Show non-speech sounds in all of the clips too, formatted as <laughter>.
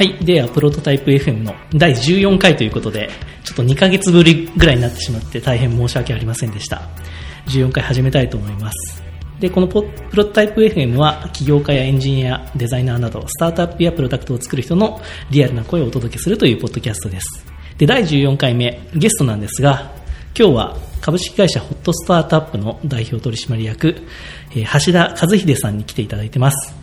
はい。では、プロトタイプ FM の第14回ということで、ちょっと2ヶ月ぶりぐらいになってしまって大変申し訳ありませんでした。14回始めたいと思います。で、このプロトタイプ FM は、起業家やエンジニア、デザイナーなど、スタートアップやプロダクトを作る人のリアルな声をお届けするというポッドキャストです。で、第14回目、ゲストなんですが、今日は株式会社ホットスタートアップの代表取締役、橋田和秀さんに来ていただいてます。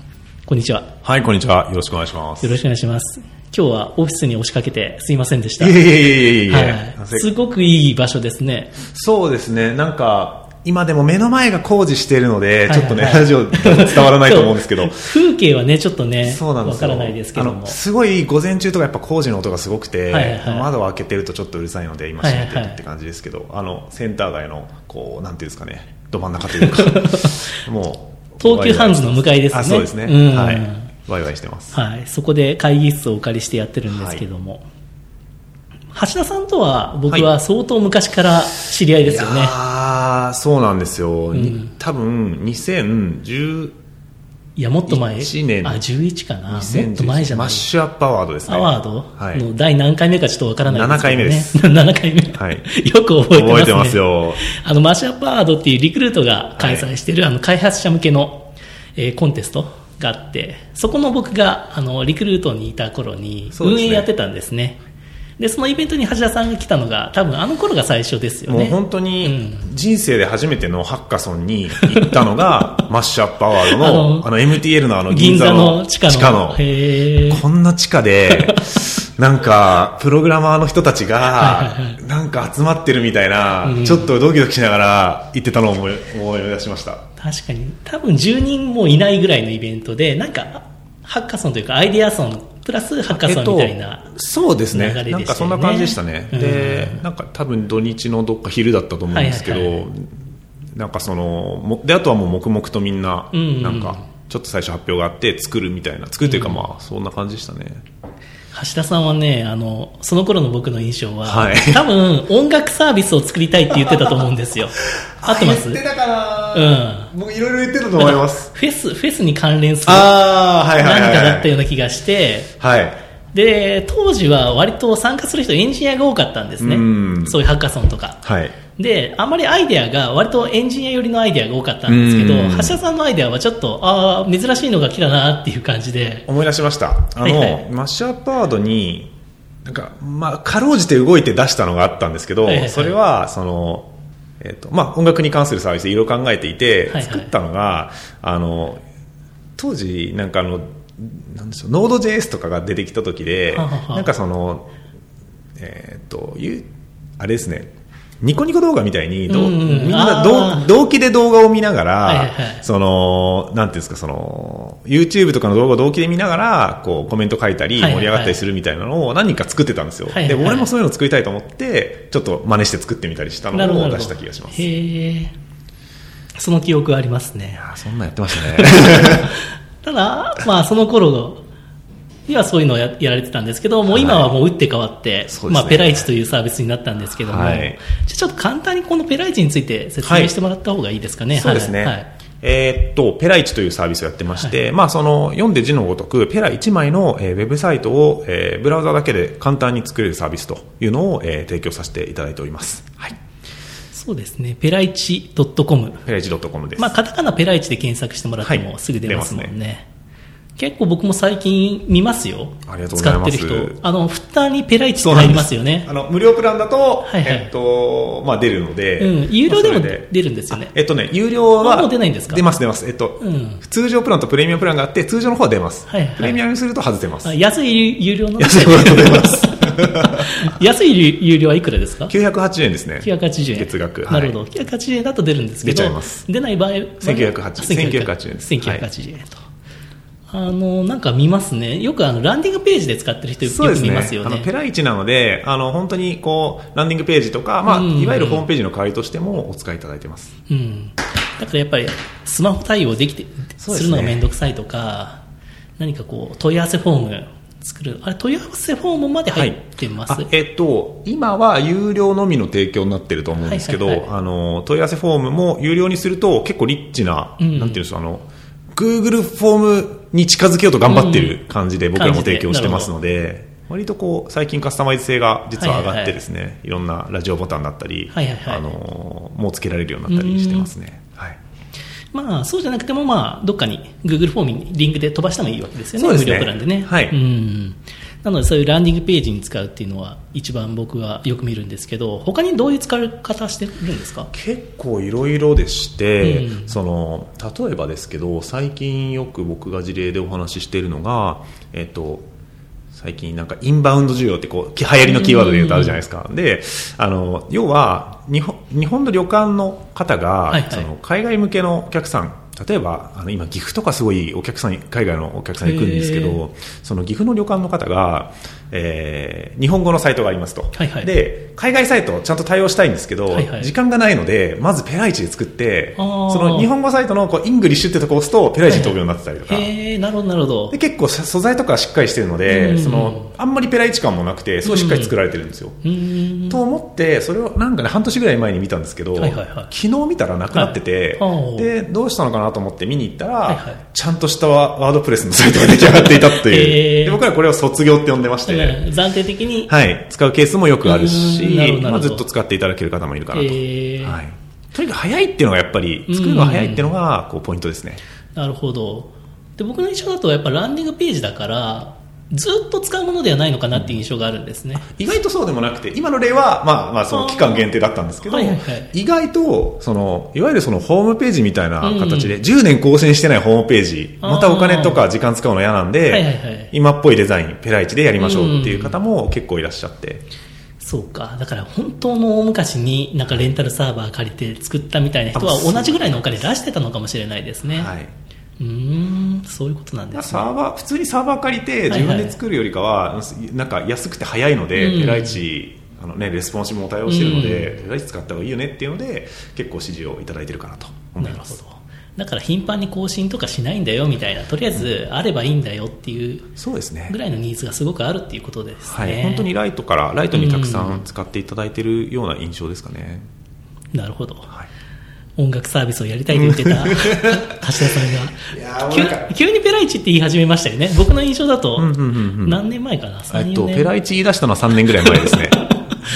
こんにちは。はい、こんにちは。よろしくお願いします。よろしくお願いします。今日はオフィスに押しかけてすいませんでした。いえいえいえいえはい。すごくいい場所ですね。そうですね、なんか、今でも目の前が工事しているので、はいちょっとね、ラジオ伝わらないと思うんですけど、風景はね、ちょっとね、そうなんですからないですけども。すごい午前中とかやっぱ工事の音がすごくて、窓を開けてるとちょっとうるさいので、今閉めてるって感じですけど、あの、センター街の、こう、なんていうんですかね、ど真ん中というか、<laughs> もう、東急ハンズの向かいですねあ、そうですね。うんはい。ワイワイしてます。はい。そこで会議室をお借りしてやってるんですけども。橋田さんとは僕は相当昔から知り合いですよね。ああ、そうなんですよ。に多分、2010、いや、もっと前？1年あ、11かな。もっ2010と前じゃない？マッ。シュアップアワードですね。アワード？はい。の第何回目かちょっとわからないですけど、ね。7回目です7回目。はい <laughs> よく覚えてますね。覚えてますよ。あの、マッシュアップアワードっていうリクルートが開催している、あの、開発者向けの、えーコンテストがあって、そこの僕が、あの、リクルートにいた頃に、運営やってたんですね。で、そのイベントに橋田さんが来たのが、多分あの頃が最初ですよもうね。本当に人生で初めてのハッカソンに行ったのが <laughs> マッシュアップアワードあののあの MTL のあの銀座のの地下の。地下のこんな地下で <laughs> なんかプログラマーの人たちがなんか集まってるみたいなちょっとドキドキしながら行ってたのを思い思い出しました確かに。多分10人もいないぐらいのイベントで、なんか、ハッカソンというか、アイデアソン、プラスハッカソンみたいな。そうですね。ね。なんかそんな感じでしたね、うん。でなんか多分土日のどっか昼だったと思うんですけど、はいはいなんかそのもであとはもう黙々とみんなうんうんうん。なんかちょっと最初発表があって作るみたいな作るというかまあそんな感じでしたね、橋田さんはね、あの、その頃の僕の印象は、はい。多分音楽サービスを作りたいって言ってたと思うんですよ。<laughs> 合ってます？たかなうん。もういろいろ言ってたと思います。フェス、フェスに関連するああはいはいはい何かだったはいような気がして、はいで、当時は割と参加する人エンジニアが多かったんですね。うん。そういうハッカソンとか。はい。で、あんまりアイデアが割とエンジニア寄りのアイデアが多かったんですけどうん、橋田さんのアイデアはちょっと、ああ、珍しいのが来たなっていう感じで、思い出しました。あの、はいはい。マッシュアップアワードになんかまあかろうじて動いて出したのがあったんですけど、はいはいはい。それはそのえっとまあ、音楽に関するサービスでいろいろ考えていて、はいはい。作ったのがあの当時なんかあのなんでしょう Node.js とかが出てきた時ではははなんかそのえっとあれですねニコニコ動画みたいにどう、うんうんみんな同同期で動画を見ながら、はいはいはいその、なんていうんですか、その、YouTube とかの動画を同期で見ながら、こう、コメント書いたり、盛り上がったりするみたいなのを何人か作ってたんですよ。はいはいで、俺もそういうの作りたいと思って、ちょっと真似して作ってみたりしたのを出した気がします。いへえ。その記憶ありますね。そんなんやってましたね。<laughs> ただ、まあその頃にはそういうのをややられてたんですけど、もう今はもう打って変わって、そうですねまあペライチというサービスになったんですけども、はいじゃあちょっと簡単にこのペライチについて説明してもらった方がいいですかね。そうですね。はいはいえーっと、ペライチというサービスをやってまして、まあその、読んで字のごとく、ペラ1枚の、えーウェブサイトを、えーブラウザだけで簡単に作れるサービスというのを、えー提供させていただいております。はい。そうですね。ペライチ .com。ペライチ .com です。まあカタカナペライチで検索してもらってはいもすぐ出ますもんね。出ます結構僕も最近見ますよ。ありがとうございます使ってる人。あの、フッターにペライチって入りますよねあ。の、無料プランだと、はいはいえっと、まあ出るので、うん。有料でも出るんですよね。えっとね、有料は、あもう出ないんですか？出ます、出ます。えっと、うん通常プランとプレミアムプランがあって、通常の方は出ます。はいはいプレミアムにすると外せます。あ安い有料の安い方だと出ます。<laughs> 安い有料はいくらですか？980円ですね。980円。月額。なるほど。980円だと出るんですけど、出ちゃいます出ない場合は、1980 1980円です1980円と。あの、なんか見ますね。よくあの、ランディングページで使ってる人よく。見ますよね。あの、ペライチなので、あの、本当にこう、ランディングページとか、まあ、うんいわゆるホームページの代わりとしてもお使いいただいてます。うん。だからやっぱり、スマホ対応できて、そうでするのがめんどくさいとか、何かこう、問い合わせフォーム作る。あれ、問い合わせフォームまで入ってます、あえっと、今は有料のみの提供になってると思うんですけど、はいはいはい。あの問い合わせフォームも有料にすると結構リッチな、うんなんていうんですかあの Google フォームに近づけようと頑張ってる感じで僕らも提供してますので、割とこう、最近カスタマイズ性が実は上がってですね、いはいはい。ろんなラジオボタンだったり、はいはいはい。あのーもうつけられるようになったりしてますね。はい。まあ、そうじゃなくても、まあ、どっかに Google フォームにリンクで飛ばしてもいいわけですよね、ね無料プランでね。はいうん。なので、そういうランディングページに使うっていうのは、一番僕はよく見るんですけど、他にどういう使い方してるんですか？結構いろいろでして、うんその例えばですけど最近よく僕が事例でお話ししているのが、えっと、最近なんかインバウンド需要ってこう流行りのキーワードで言うとあるじゃないですか、であの要は日本日本の旅館の方が、はいはい。その海外向けのお客さん例えばあの今岐阜とかすごいお客さん海外のお客さん行くんですけれどその岐阜の旅館の方が、えー日本語のサイトがありますと、はいはい。で海外サイトをちゃんと対応したいんですけど、はいはい。時間がないのでまずペライチで作ってその日本語サイトのこう English ってとこを押すとペライチに飛ぶようになってたりとか、へえ、なるほど、なるほど。で。結構素材とかしっかりしてるので、うんそのあんまりペライチ感もなくてすごいしっかり作られてるんですよ。と思ってそれをなんかね半年ぐらい前に見たんですけど、はいはいはい。昨日見たらなくなってて、はい。でどうしたのかなと思って見に行ったら、はいはい。ちゃんとしたワ WordPress のサイトが出来上がっていたっていう、へー。で僕らこれを卒業って呼んでまして、うん暫定的に、はい、使うケースもよくあるしまあ、ずっと使っていただける方もいるかなと、へー。はい、とにかく早いっていうのがやっぱり作るのが早いっていうのがこうポイントですね、なるほど。で、僕の印象だと、やっぱランディングページだから、ずっと使うものではないのかなっていう印象があるんですね。意外とそうでもなくて今の例は、まあ、まあその期間限定だったんですけど、はいはいはい。意外とそのいわゆるそのホームページみたいな形で、10年更新してないホームページまたお金とか時間使うの嫌なんで、はいはいはい。今っぽいデザインペライチでやりましょうっていう方も結構いらっしゃって、そうか。だから本当の大昔になんかレンタルサーバー借りて作ったみたいな人は同じぐらいのお金出してたのかもしれないですね。はい、うーん、そういうことなんですね。サーバー普通にサーバー借りて自分で作るよりかは、なんか安くて早いので、うん。ペライチあの、ね、レスポンシブも対応してるので、ペライチ使った方がいいよねっていうので結構支持をいただいてるかなと思います。なるほど。だから頻繁に更新とかしないんだよみたいな、とりあえずあればいいんだよっていうそうですね。ぐらいのニーズがすごくあるっていうことですね。はい、本当にライトからライトにたくさん使っていただいているような印象ですかね、なるほど。はい、音楽サービスをやりたいと言ってた <laughs> 橋田さんが。急にペライチって言い始めましたよね。僕の印象だと何年前かな？え34っと、年ペライチ言い出したのは3年ぐらい前ですね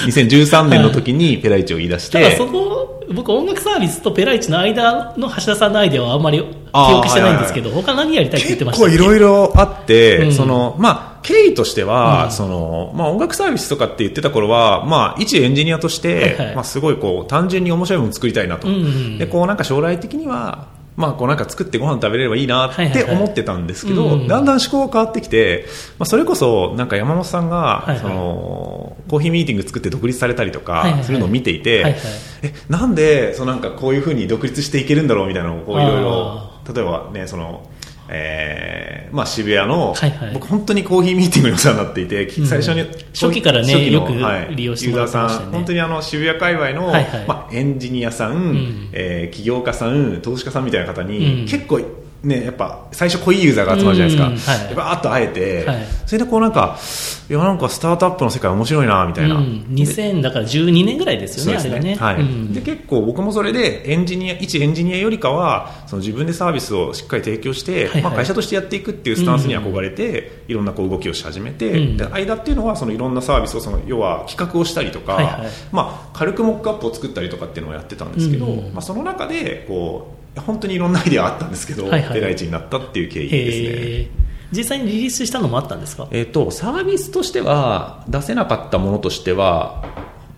2013年の時にペライチを言い出したて、だそこ僕音楽サービスとペライチの間の橋田さんのアイデアはあんまり記憶してないんですけど他何やりたいって言ってました結構いろいろあって、うん。その、まあ、経緯としては、うん。その、まあ、音楽サービスとかって言ってた頃は、まあ、一エンジニアとして、はいはい。まあ、すごいこう、単純に面白いもの作りたいなと。うんうん。で、こう、なんか将来的には、まあ、こうなんか作ってご飯食べれればいいなって思ってたんですけど、うんだんだん思考が変わってきて、まあ、それこそ、なんか山本さんが、その、コーヒーミーティング作って独立されたりとかするのを見ていて、え、なんで、そのなんかこういうふうに独立していけるんだろうみたいなのを、こういろいろあ、例えばね、その、えーまあ、渋谷の、はいはい。僕本当にコーヒーミーティングにお世話になっていて、うん。最初に初期からねよくはい。利用してもらってましたよね。ユーザーさん本当にあの渋谷界隈の、はいはい。まあ、エンジニアさん、ん。えー起業家さん投資家さんみたいな方に、うん。結構ね、やっぱ最初濃いユーザーが集まるじゃないですか、バーッと会えて、はい。それでこうなんかいやなんかスタートアップの世界面白いなみたいな、うん、2000だから12年ぐらいですよね、そうですあれがね。はい。うん。で結構僕もそれでエンジニア一エンジニアよりかはその自分でサービスをしっかり提供して、はいはい。まあ、会社としてやっていくっていうスタンスに憧れて、いろんなこう動きをし始めて、うん。で間っていうのはそのいろんなサービスをその要は企画をしたりとか、はいはい。まあ、軽くモックアップを作ったりとかっていうのをやってたんですけど、うんうん。まあ、その中でこう本当にいろんなアイデアあったんですけど、はいはい。ペライチになったっていう経緯ですね。実際にリリースしたのもあったんですか？えっとサービスとしては出せなかったものとしては、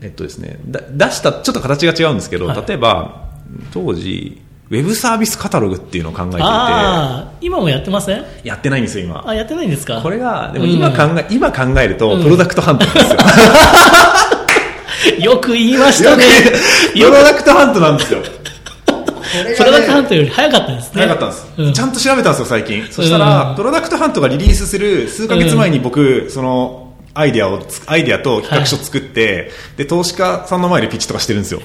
えっとですね、だ出したちょっと形が違うんですけど、はい。例えば当時ウェブサービスカタログっていうのを考えていて。今もやってません？やってないんですよ今。あ、やってないんですか？これがでも今考え,、今考えるとうん。プロダクトハントなんですよ、<laughs> よく言いましたね。プロダクトハントなんですよプロダクトハントより早かったですね。早かったんです、うん。ちゃんと調べたんですよ最近。そしたら、うんプロダクトハントがリリースする数ヶ月前に僕、そのアイデアをつアイデアと企画書作って、で投資家さんの前でピッチとかしてるんですよ。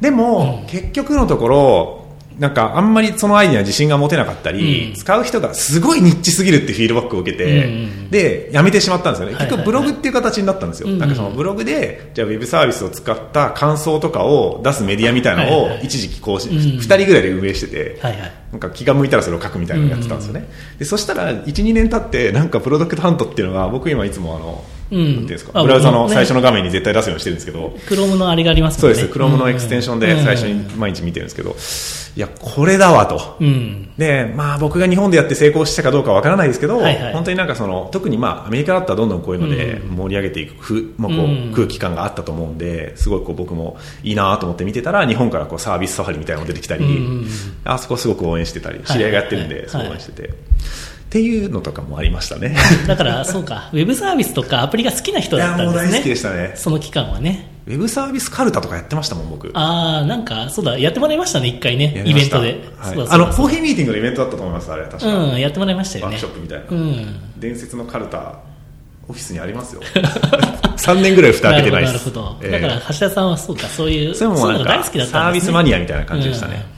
でも、結局のところなんかあんまりそのアイディアに自信が持てなかったり、うん使う人がすごいニッチすぎるってフィードバックを受けて、うんで、やめてしまったんですよね。はいはいはい結局ブログっていう形になったんですよ。うんなんかそのブログで、じゃあウェブサービスを使った感想とかを出すメディアみたいなのをはいはい一時期更新、うん2人ぐらいで運営してて、はいはい。なんか気が向いたらそれを書くみたいなのをやってたんですよね。で、そしたら1、2年経って、なんかプロダクトハントっていうのが、僕今いつもあの、うん。なんですか、あブラウザの最初の画面に絶対出すようにしてるんですけど、Chrome のあれがありますね。そうです、Chrome のエクステンションで最初に毎日見てるんですけど、いや、これだわと。うん。で、まあ僕が日本でやって成功したかどうかわからないですけど、はいはい。本当になんかその、特にまあアメリカだったらどんどんこういうので盛り上げていく、ふまあ、こううん。空気感があったと思うんで、すごいこう僕もいいなと思って見てたら、日本からこうサービスサファリみたいなのが出てきたり、うんあそこすごく応援してたり、知り合いがやってるんで、すごい応援してて。っていうのとかもありましたね。<laughs> だから、そうか、ウェブサービスとかアプリが好きな人いだや、ったんですね。大好きでしたね。その期間はね。ウェブサービスカルタとかやってましたもん、僕。ああ、なんか、そうだ、やってもらいましたね、一回ねイベントで。はいあの、コーヒーミーティングのイベントだったと思います、あれ、確か。うん、やってもらいましたよねワークショッ。プみたいな。うん。伝説のカルタ、オフィスにありますよ。<laughs> 3年ぐらい蓋開けてないなです。るほど。ええだから、橋田さんはそうか、そういう、そういうのが大好きだったんですね。サービスマニアみたいな感じでしたねうん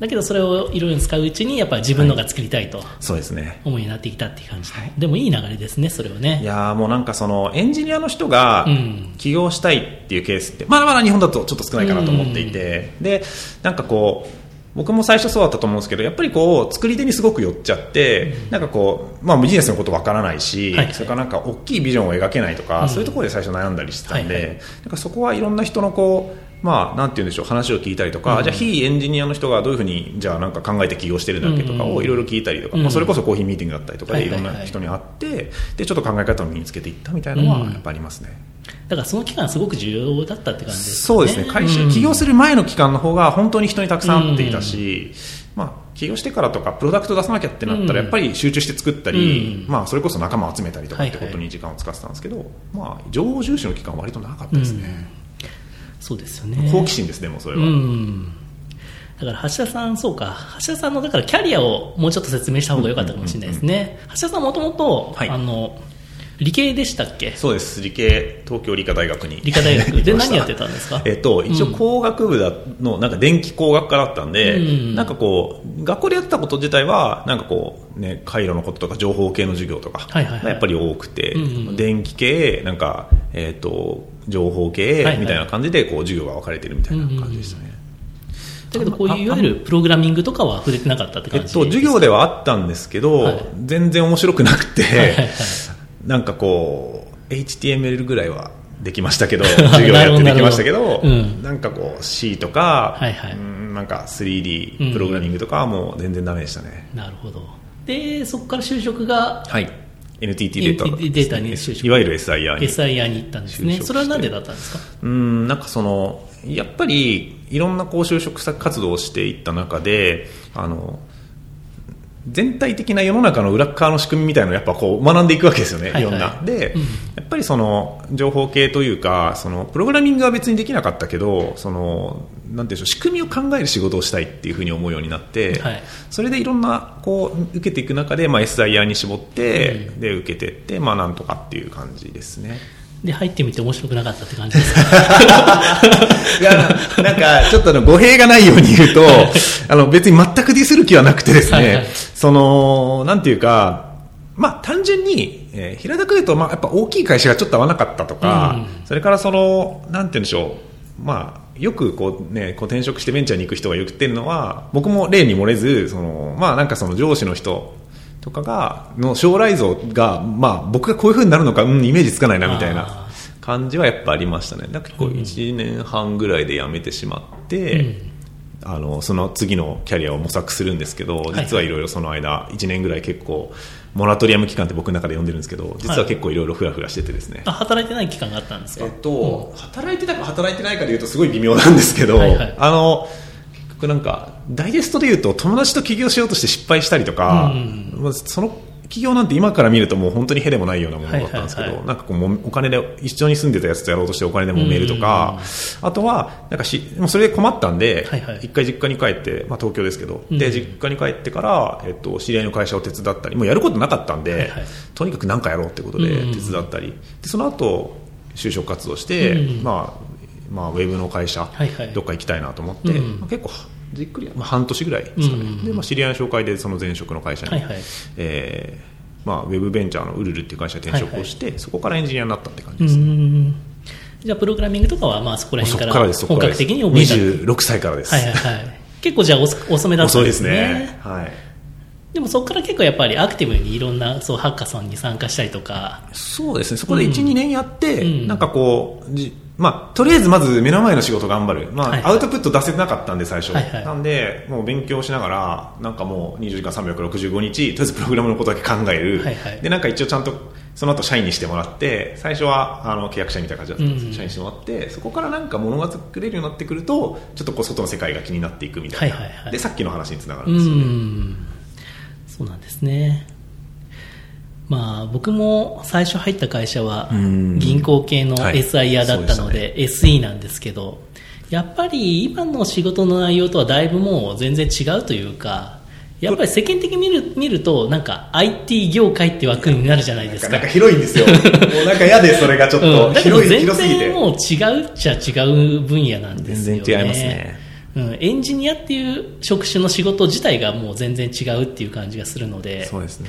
だけど、それをいろいろ使ううちに、やっぱり自分のが作りたいとそうですね。思いになってきたっていう感じ。で。でもいい流れですね、それをね。いやーもうなんかそのエンジニアの人がうん。起業したいっていうケースってまだまだ日本だとちょっと少ないかなと思っていて、でなんかこう僕も最初そうだったと思うんですけどやっぱりこう作り手にすごく寄っちゃって、なんかこう、まあ、ビジネスのことわからないし、はい。はいそれからなんか大きいビジョンを描けないとか、うんそういうところで最初悩んだりしてたんで、はいはい。なんかそこはいろんな人のこうまあ、なんて言うんでしょう話を聞いたりとか、じゃあ非エンジニアの人がどういうふうにじゃあなんか考えて起業してるんだっけとかをいろいろ聞いたりとか、うん。まあ、それこそコーヒーミーティングだったりとかではいいはいはい。ろんな人に会って、でちょっと考え方を身につけていったみたいなのはうん。やっぱありますね。だから、その期間すごく重要だったって感じですね。そうですね。会社、うん起業する前の期間の方が本当に人にたくさん会っていたし、まあ、起業してからとかプロダクト出さなきゃってなったらやっぱり集中して作ったり、うん。まあ、それこそ仲間を集めたりとかってはいはいことに時間を使ってたんですけど、まあ、情報重視の期間は割と長かったですね、そうですよね。好奇心ですねもうそれうは、ん。だから、橋田さん、そうか。橋田さんの、だから、キャリアをもうちょっと説明した方が良かったかもしれないですね。橋田さんもともと、はいあの、理系でしたっけ？そうです。理系東京理科大学に。理科大学。<laughs> で何やってたんですか？えっと、一応工学部だの、なんか電気工学科だったんで、うん。なんかこう、学校でやってたこと自体は、なんかこう、ね、回路のこととか情報系の授業とかはいはいやっぱり多くて、うんうん電気系、なんか、えっと、情報系みたいな感じで、こう、授業が分かれてるみたいな感じでしたね。だけど、こういういわゆるプログラミングとかは触れてなかったって感じえっと、授業ではあったんですけど、はい。全然面白くなくて、はいはいはいなんかこう、HTML ぐらいはできましたけど、<laughs> 授業やってできましたけど、うんなんかこう C とか、はいはいうんなんか 3D プログラミングとかはもう全然ダメでしたね。なるほど。で、そこから就職がはい。NTT データ、NTT データに就職いわゆる SIR に。SIR に行ったんですね。それはなんでだったんですか？うん、なんかその、やっぱりいろんなこう就職活動をしていった中で、あの、全体的な世の中の裏側の仕組みみたいなのをやっぱこう学んでいくわけですよね、はいはいんな。で、うんやっぱりその情報系というか、そのプログラミングは別にできなかったけど、その、なんていうんでしょう、仕組みを考える仕事をしたいっていうふうに思うようになって、はいそれでいろんなこう受けていく中で、まあ、SIR に絞って、うで受けていって、まあなんとかっていう感じですね。で、入ってみて面白くなかったって感じですか？<laughs> いや、なんか、ちょっとあの語弊がないように言うと、あの、別に全くディスる気はなくてですね、はいはい。その、なんていうか、まあ、単純に、えー平たく言うと、まあ、やっぱ大きい会社がちょっと合わなかったとか、うそれからその、なんて言うんでしょう、まあ、よくこうね、こう転職してベンチャーに行く人が言ってるのは、僕も例に漏れず、その、まあなんかその上司の人とかが、の将来像が、まあ僕がこういう風になるのか、うん、イメージつかないなみたいな。あ感じはやっぱありましたね。だ結構1年半ぐらいで辞めてしまって、あの、その次のキャリアを模索するんですけど、いはい。実はいろいろその間、1年ぐらい結構、モラトリアム期間って僕の中で呼んでるんですけど、実は結構いろいろふらふらしててですね。あ働いてない期間があったんですか？えっと、働いてたか働いてないかでいうとすごい微妙なんですけど、はいはい。あの、なんか、ダイジェストで言うと友達と起業しようとして失敗したりとか、うん。まあその起業なんて今から見るともう本当にへでもないようなものだったんですけど、なんかこうもお金で一緒に住んでたやつとやろうとしてお金で揉めるとか、あとはなんかしもうそれで困ったんで、一回実家に帰って、まあ、東京ですけど、うん。で実家に帰ってから、えっと、知り合いの会社を手伝ったりもうやることなかったんで、とにかく何かやろうってことでうん。手伝ったり、でその後就職活動して、うん。まあまあ、ウェブの会社、はいはい。どっか行きたいなと思って、うん。まあ結構じっくり、まあ、半年ぐらいですかね、うんでまあ、知り合いの紹介でその前職の会社に、はいはい。えーまあ、ウェブベンチャーのウルルっていう会社に転職をして、そこからエンジニアになったって感じうです、んじゃあプログラミングとかはまあそこらそ辺から本格的に覚えた。26歳からです、はいはいはい。結構じゃあ遅 <laughs> 遅めだったんで遅いですすね。ねはい。でもそこから結構やっぱりアクティブにいろんなそうハッカソンに参加したりとか。そうですね、そこで1、2年やって、うん。なんかこう、じまあ、とりあえずまず目の前の仕事頑張る。まあ、はいはいアウトプット出せなかったんで、最初。はいはいなんで、もう勉強しながら、なんかもう20時間365日、とりあえずプログラムのことだけ考える。はいはいで、なんか一応ちゃんと、その後社員にしてもらって、最初はあの契約社員みたいな感じだったんです、うん社員にしてもらって、そこからなんか物が作れるようになってくると、ちょっとこう外の世界が気になっていくみたいな。はいはいはいで、さっきの話につながるうんですよね。んそうなんですねまあ僕も最初入った会社はうん銀行系のはい SIR だったので SE なんですけどやっぱり今の仕事の内容とはだいぶもう全然違うというかやっぱり世間的に見る見るとなんか IT 業界って枠になるじゃないですかなんか広いんですよ。もうなんか嫌で、それがちょっうと広い、すぎて。然もう違うっちゃ違う分野なんですよね。全然違いますね。うん、エンジニアっていう職種の仕事自体がもう全然違うっていう感じがするので、そうですね。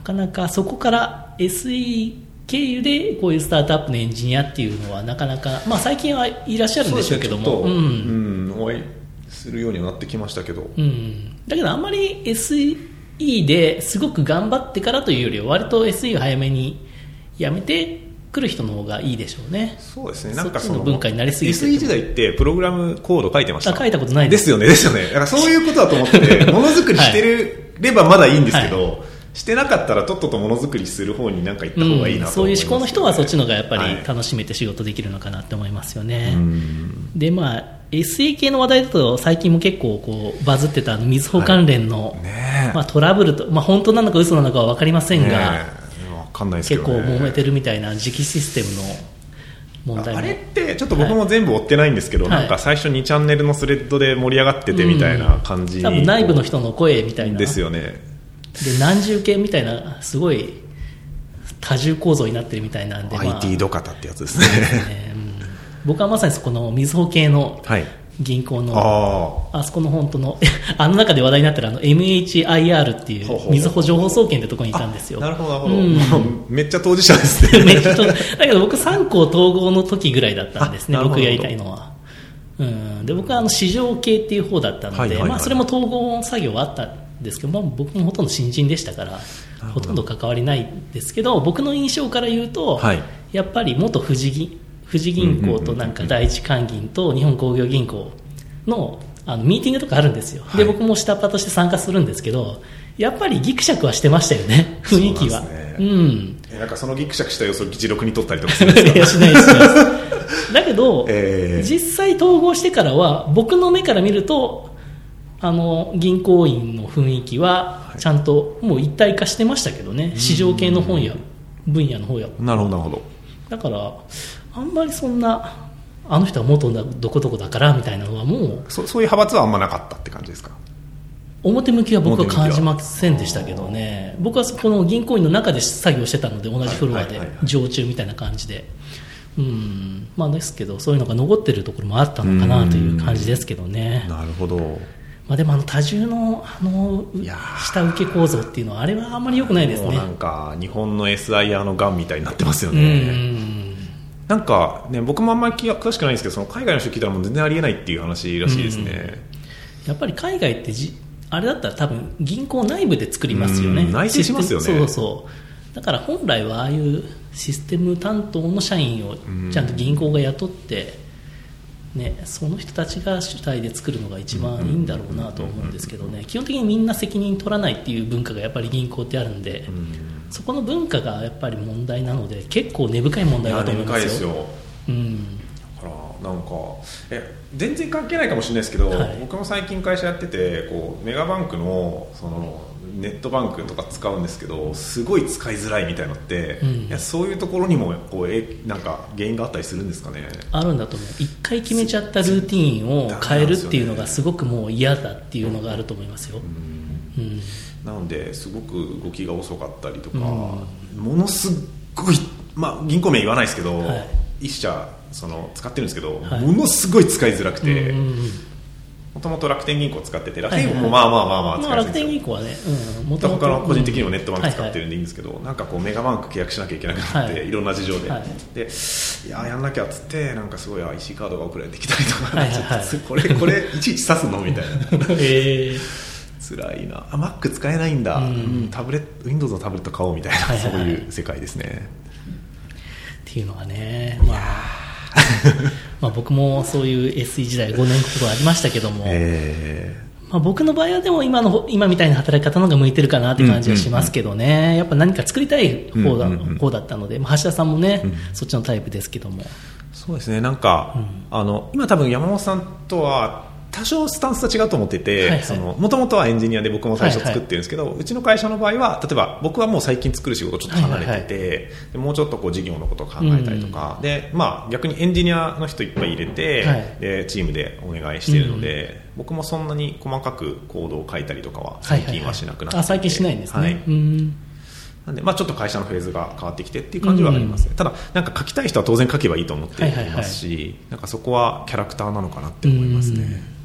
なかなかそこから SE 経由でこういうスタートアップのエンジニアっていうのはなかなか、まあ最近はいらっしゃるんでしょうけども、ねうん。うん、お会いするようにはなってきましたけど、うん、だけどあんまり SE ですごく頑張ってからというよりは割と SE を早めにやめてくる人の方がいいでしょうね。そうですね、なんかそその文化になりすぎて。て SE 時代ってプログラムコード書いてました。あ書いたことないでですすよね、ですよね。だからそういうことだと思ってて、<laughs> ものづくりしてるればまだいいんですけど、してなかったらとっととものづくりする方になんか行った方がいいなとそういう思考の人はそっちの方がやっぱりはい。楽しめて仕事できるのかなって思いますよね。うん。でまあ SE 系の話題だと最近も結構こうバズってたみずほ関連の、ねえ。まあ、トラブルと、まあ、本当なのか嘘なのかは分かりませんが、ねえわかんないですけど、結構ね、揉めてるみたいな磁気システムの問題も。あれってちょっと僕も全部追ってないんですけど、はい。なんか最初2チャンネルのスレッドで盛り上がっててみたいな感じ、多分内部の人の声みたいな。ですよねで何重系みたいなすごい多重構造になってるみたいなんで、まあ IT ドカタってやつですね。ねうん。僕はまさにそこのみずほ系のはい。銀行のああそこの本当の <laughs> あの中で話題になってるあの MHIR っていほうみずほ情報総研ってところにいたんですよ。あなるほどなるほど、うん。<laughs> めっちゃ当事者ですね。<laughs> めっちゃだけど僕3校統合の時ぐらいだったんですね僕やりたいのは。うん、で僕はあの市場系っていう方だったので、はいはいはいまあ、それも統合作業はあったんですけど、まあ、僕もほとんど新人でしたからほとんど関わりないんですけど僕の印象から言うと、はい。やっぱり元富士銀富士銀行となんか第一関銀と日本工業銀行のあのミーティングとかあるんですよ、ではい。僕も下っ端として参加するんですけどやっぱりギクシャクはしてましたよね <laughs> 雰囲気は。ね。うん。えなんかそのギクシャクした様子を議事録に取ったりとかするんですいやかしないですしないです。だけど、<laughs> えー実際統合してからは僕の目から見るとあの銀行員の雰囲気はちゃんともう一体化してましたけどね、市場系の本や分野の方や。なるほどなるほど。だからあんまりそんなあの人は元どこどこだからみたいなのはもうそそういう派閥はあんまなかったって感じですか？表向きは僕は感じませんでしたけどね。僕はそこの銀行員の中で作業してたので同じフロアではいはいはいはい。常駐みたいな感じで。うん。まあですけどそういうのが残ってるところもあったのかなという感じですけどね。なるほどまあでもあの多重のあの下請け構造っていうのはあれはあんまり良くないですね。もうなんか日本の SIR のガンみたいになってますようね、んなんかね僕もあんまり詳しくないんですけどその海外の人聞いたらもう全然ありえないっていう話らしいですね、やっぱり海外ってじあれだったら多分銀行内部で作りますよね。うん内製しますよね。そうそうだから本来はああいうシステム担当の社員をちゃんと銀行が雇って、ね、その人たちが主体で作るのが一番いいんだろうなと思うんですけどね。基本的にみんな責任取らないっていう文化がやっぱり銀行ってあるんで、そこの文化がやっぱり問題なので結構根深い問題だと思いますよ。深いですよ。うん。だからなんかえ全然関係ないかもしれないですけど、はい。僕も最近会社やっててこうメガバンクのそのネットバンクとか使うんですけどすごい使いづらいみたいなのって、うん。いやそういうところにもこうえなんか原因があったりするんですかね？あるんだと思う。一回決めちゃったルーティーンを変えるっていうのがすごくもう嫌だっていうのがあると思いますよ、うん。なのですごく動きが遅かったりとか、ものすっごい、まあ、銀行名言わないですけど、はい。一社その使ってるんですけど、はい。ものすごい使いづらくて、うんうんうんもともと楽天銀行使ってて楽天銀行もまあまあまあまあ使まあ、楽えるんですよ。天銀行はね、うん、も他の個人的にもネットバンク使ってる。るんでいいんですけど、なんかこうメガバンク契約しなきゃいけなくなって、はい。い、ろんな事情で、はい。でいややんなきゃっつってなんかすごい IC カードが送られてきたりとか、はいはいはい。<laughs> これこれいちいち刺すのみたいな。<laughs> え。ー辛いな。あ Mac 使えないんだ、うん。うんタブレット Windows のタブレット買おうみたいな、はいはいはい。そういう世界ですね。っていうのがね、まあ、<laughs> まあ僕もそういう SE 時代5年ほどありましたけども、えまあ、僕の場合はでも今の今みたいな働き方の方が向いてるかなって感じはしますけどね、やっぱ何か作りたい方だ,、うんうんうん。方だったので、まあ、橋田さんもね、うんそっちのタイプですけども、ーそうですね。なんか、あの今多分山本さんとは多少スタンスと違うと思ってて、もともとはエンジニアで僕も最初作ってるんですけど、うちの会社の場合は例えば僕はもう最近作る仕事ちょっと離れてて、はいはい。でもうちょっとこう事業のことを考えたりとか、でまあ、逆にエンジニアの人いっぱい入れて、はい。でチームでお願いしているので、僕もそんなに細かくコードを書いたりとかは最近はしなくなっていてあ最近しないんですね、はい。うん。なんで、まあ、ちょっと会社のフェーズが変わってきてっていう感じはありますね、ただ、なんか書きたい人は当然書けばいいと思っていますし、なんかそこはキャラクターなのかなって思いますね。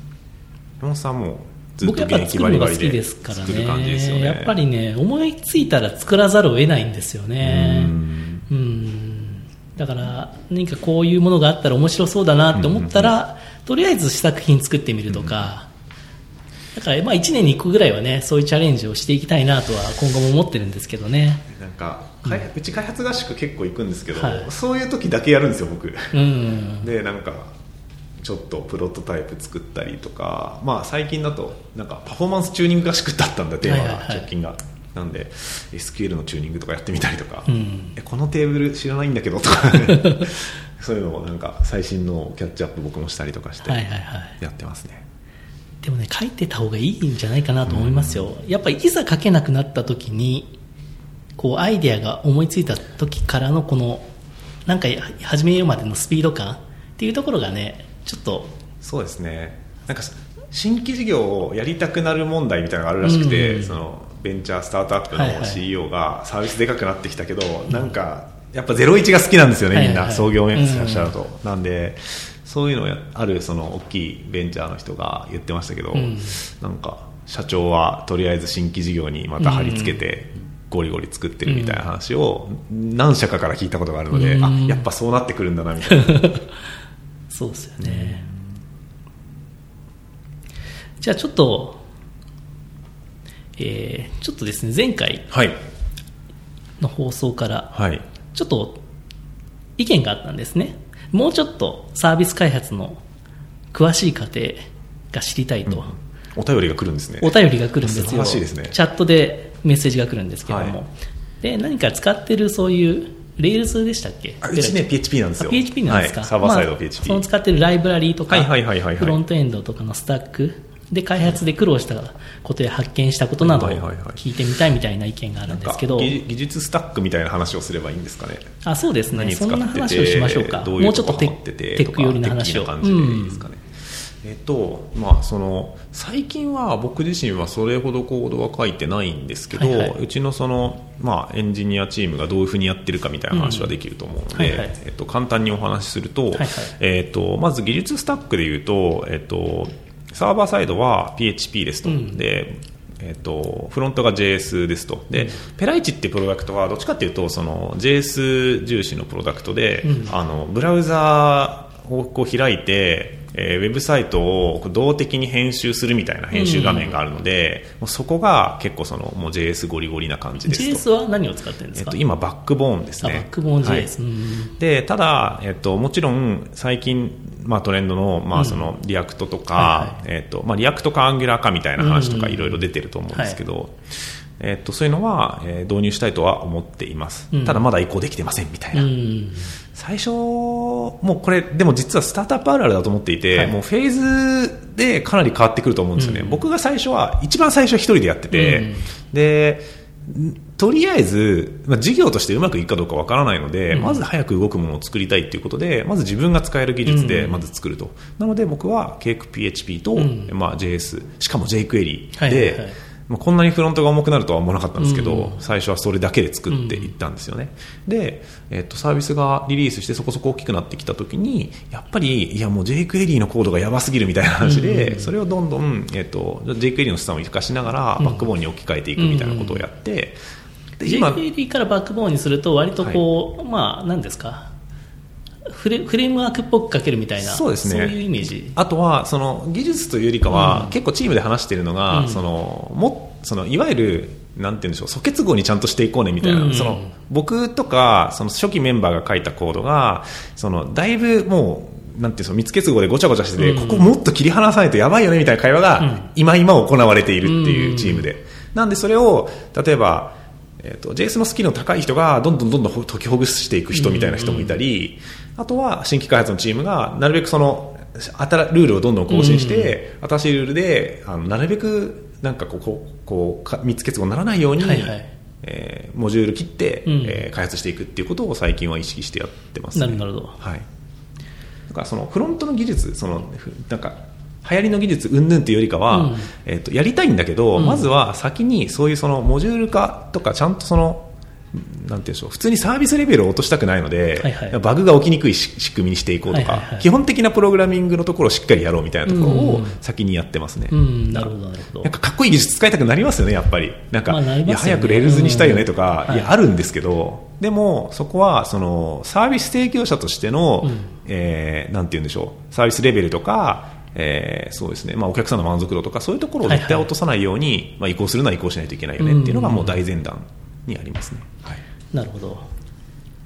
山本さんもずっ僕と現役やっぱ作るのがバリバリで好きですから作る感じですよね。ねやっぱりね思いついたら作らざるを得ないんですよね。うん。うん。だから何かこういうものがあったら面白そうだなって思ったら、とりあえず試作品作ってみるとか、だからまあ1年に1個ぐらいはねそういうチャレンジをしていきたいなとは今後も思ってるんですけどね。なんか開うち開発合宿結構行くんですけど、はい。そういう時だけやるんですよ、僕。うん。でなんかちょっとプロトタイプ作ったりとか、まあ、最近だとなんかパフォーマンスチューニング合宿だったんだテーマがはい。はいはい直近が、なんで SQL のチューニングとかやってみたりとか、うん。えこのテーブル知らないんだけどとか。<laughs> そういうのをなんか最新のキャッチアップ僕もしたりとかしてはいはいはい。やってますね、でもね書いてた方がいいんじゃないかなと思いますよ、やっぱりいざ書けなくなった時にこうアイデアが思いついた時からのこのなんか始めるまでのスピード感っていうところがねちょっと。そうですね。なんか新規事業をやりたくなる問題みたいなのがあるらしくて、うん。そのベンチャースタートアップのはいはい。CEO がサービスでかくなってきたけど、なんかやっぱ01が好きなんですよね、みんな、はいはい創業メンバーしゃると、なんでそういうのやあるその大きいベンチャーの人が言ってましたけど、うん。なんか社長はとりあえず新規事業にまた貼り付けて、ゴリゴリ作ってるみたいな話を何社かから聞いたことがあるので、うん。あやっぱそうなってくるんだなみたいな <laughs> そうですよね、じゃあちょっとえーちょっとですね前回はい。の放送からはい。ちょっと意見があったんですね。もうちょっとサービス開発の詳しい過程が知りたいと、お便りが来るんですね。お便りが来るんですよすね。チャットでメッセージが来るんですけども、はい。で何か使ってるそういう Rails でしたっけ？あうちね PHP なんですよ。あ PHP なんですか、はいサーバーサイドまあ PHP、その使ってるライブラリーとか、はいはいはいはいはい。フロントエンドとかのスタックで開発で苦労したことや発見したことなどをはいはいはい聞いてみたいみたいな意見があるんですけど、なんか技技術スタックみたいな話をすればいいんですかね？あそうですね。そんな話をしましょうか。もうちょっとテック寄りの話を。とかえっとまあ、その最近は僕自身はそれほどコードは書いてないんですけど、はいはい。うちのその、まあ、エンジニアチームがどういうふうにやってるかみたいな話はできると思うので、はいはい。えっと、簡単にお話しすると,、はいえっとまず技術スタックでいうと、えっと、サーバーサイドは PHP ですと。うんでえっと、フロントが JS ですと。で、ペライチっていうプロダクトはどっちかというとその JS 重視のプロダクトで、うん。あのブラウザをこう開いて、えーウェブサイトを動的に編集するみたいな編集画面があるので、もうそこが結構そのもう JS ゴリゴリな感じですと。JS は何を使ってるんですか、えっと、今、バックボーンですね。あバックボーン JS、はい。うん。でただ、えっと、もちろん最近、まあ、トレンドの,、まあその React とか、はいはえっとまあ、 React か Angular かみたいな話とかうん。いろいろ出てると思うんですけど、えっと、そういうのは、えー導入したいとは思っています、うん。ただまだ移行できてませんみたいな、うん。最初、もうこれ、でも実はスタートアップあるあるだと思っていて、はい。もうフェーズでかなり変わってくると思うんですよね、うん。僕が最初は、一番最初は一人でやってて、うん。でんとりあえず、まあ、事業としてうまくいくかどうかわからないので、うん。まず早く動くものを作りたいということで、まず自分が使える技術でうん。まず作ると、なので僕は CakePHP と、うん。まあ、JS、しかも jQuery で、はいはいはいまあ、こんなにフロントが重くなるとは思わなかったんですけど、うん。最初はそれだけで作っていったんですよね、で、えっと、サービスがリリースしてそこそこ大きくなってきた時にやっぱりいやもう jQuery のコードがやばすぎるみたいな話で、うん。それをどんどん、えっと、jQuery の資産を生かしながらバックボーンに置き換えていくみたいなことをやって、JQuery からバックボーンにすると割とこう、まあ何ですかフレフレームワークっぽく書けるみたいなそうですね。そういうイメージ？あとはその技術というよりかは、うん。結構チームで話しているのが、うん。そのもそのいわゆるなんて言うんでしょう素結合にちゃんとしていこうねみたいな、うん。その僕とかその初期メンバーが書いたコードがそのだいぶもうなんていうの密結合でごちゃごちゃしてて、うん。ここもっと切り離さないとやばいよねみたいな会話うん。が今今行われているっていうチームで、なんでそれを例えばえー、と JS のスキルの高い人がどんどんどんどん解きほぐしていく人みたいな人もいたり、あとは新規開発のチームがなるべくその新ルールをどんどん更新して、新しいルールであのなるべくなんかこうこうこうか密結合にならないように、はいはい。えーモジュール切って、うん。えー開発していくっていうことを最近は意識してやってます、なるほどなるほど。はい、だからそのフロントの技術そのふなんか流行りの技術云々というよりかは、うん。えっとやりたいんだけど、うん。まずは先にそういうそのモジュール化とかちゃんとそのなんて言うんでしょう普通にサービスレベルを落としたくないので、はいはい。バグが起きにくいし仕組みにしていこうとか、はいはいはい。基本的なプログラミングのところをしっかりやろうみたいなところをうん先にやってますね。うんなるほどなるほど。なんかかっこいい技術使いたくなりますよね、やっぱり。なんか、まあね。いや、早く Rails にしたいよねとか、うんいや、あるんですけど、でも、そこは、その、サービス提供者としての、うん。えーなんて言うんでしょう、サービスレベルとか、えーそうですね、まあ、お客さんの満足度とか、そういうところを絶対落とさないように、まあ、移行するのは移行しないといけないよねっていうのが、もう大前段にありますね。はい。なるほど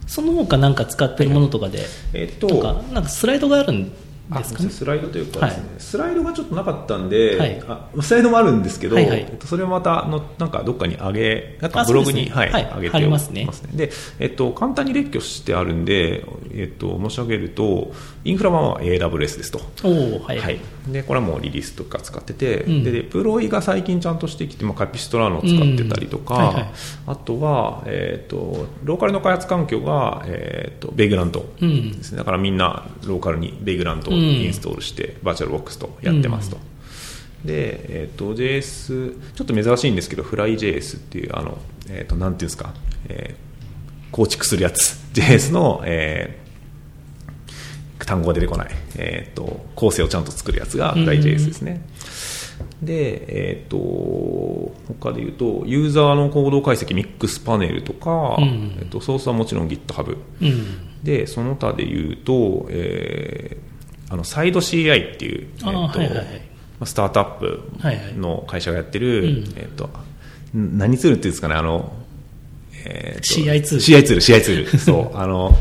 その他なんか使ってるものとかで、えっとなんかなんかスライドがあるんあですか。ねスライドというかですね、はい。スライドがちょっとなかったんで、はい。あスライドもあるんですけど、はいはい。えっと、それをまたのなんかどっかに上げなんかあブログに、ねはい。上げてますね。で、えっと、簡単に列挙してあるんで、えっと、申し上げるとインフラは AWS ですと。おおはい、はい、でこれはもうリリースとか使ってて、うん。ででプロイが最近ちゃんとしてきて、まあ、カピストラーノを使ってたりとか、うん。はいはい。あとは、えー、とローカルの開発環境が、えー、とベイグラントうん。ですね、だからみんなローカルにベイグラントをインストールして、バーチャルボックスとやってますと。で、えー、と JS ちょっと珍しいんですけどフライ JS っていうあの、えー、となんていうんですか、えー構築するやつ。<laughs> JS の、えー単語が出てこない、えー、と構成をちゃんと作るやつがフライ JS ですね、で、えー、と他で言うとユーザーのコード解析ミックスパネルとか、うん。えー、とソースはもちろん GitHub うん。でその他で言うと、えーあのサイド CI っていう、えあーーとはいはいはい。まあスタートアップはいはい。の会社がやってる、うん。えー、とん何ツールっていうんですかねあの、えーと CI ツール。CI ツール CI ツール。<laughs> そう。あの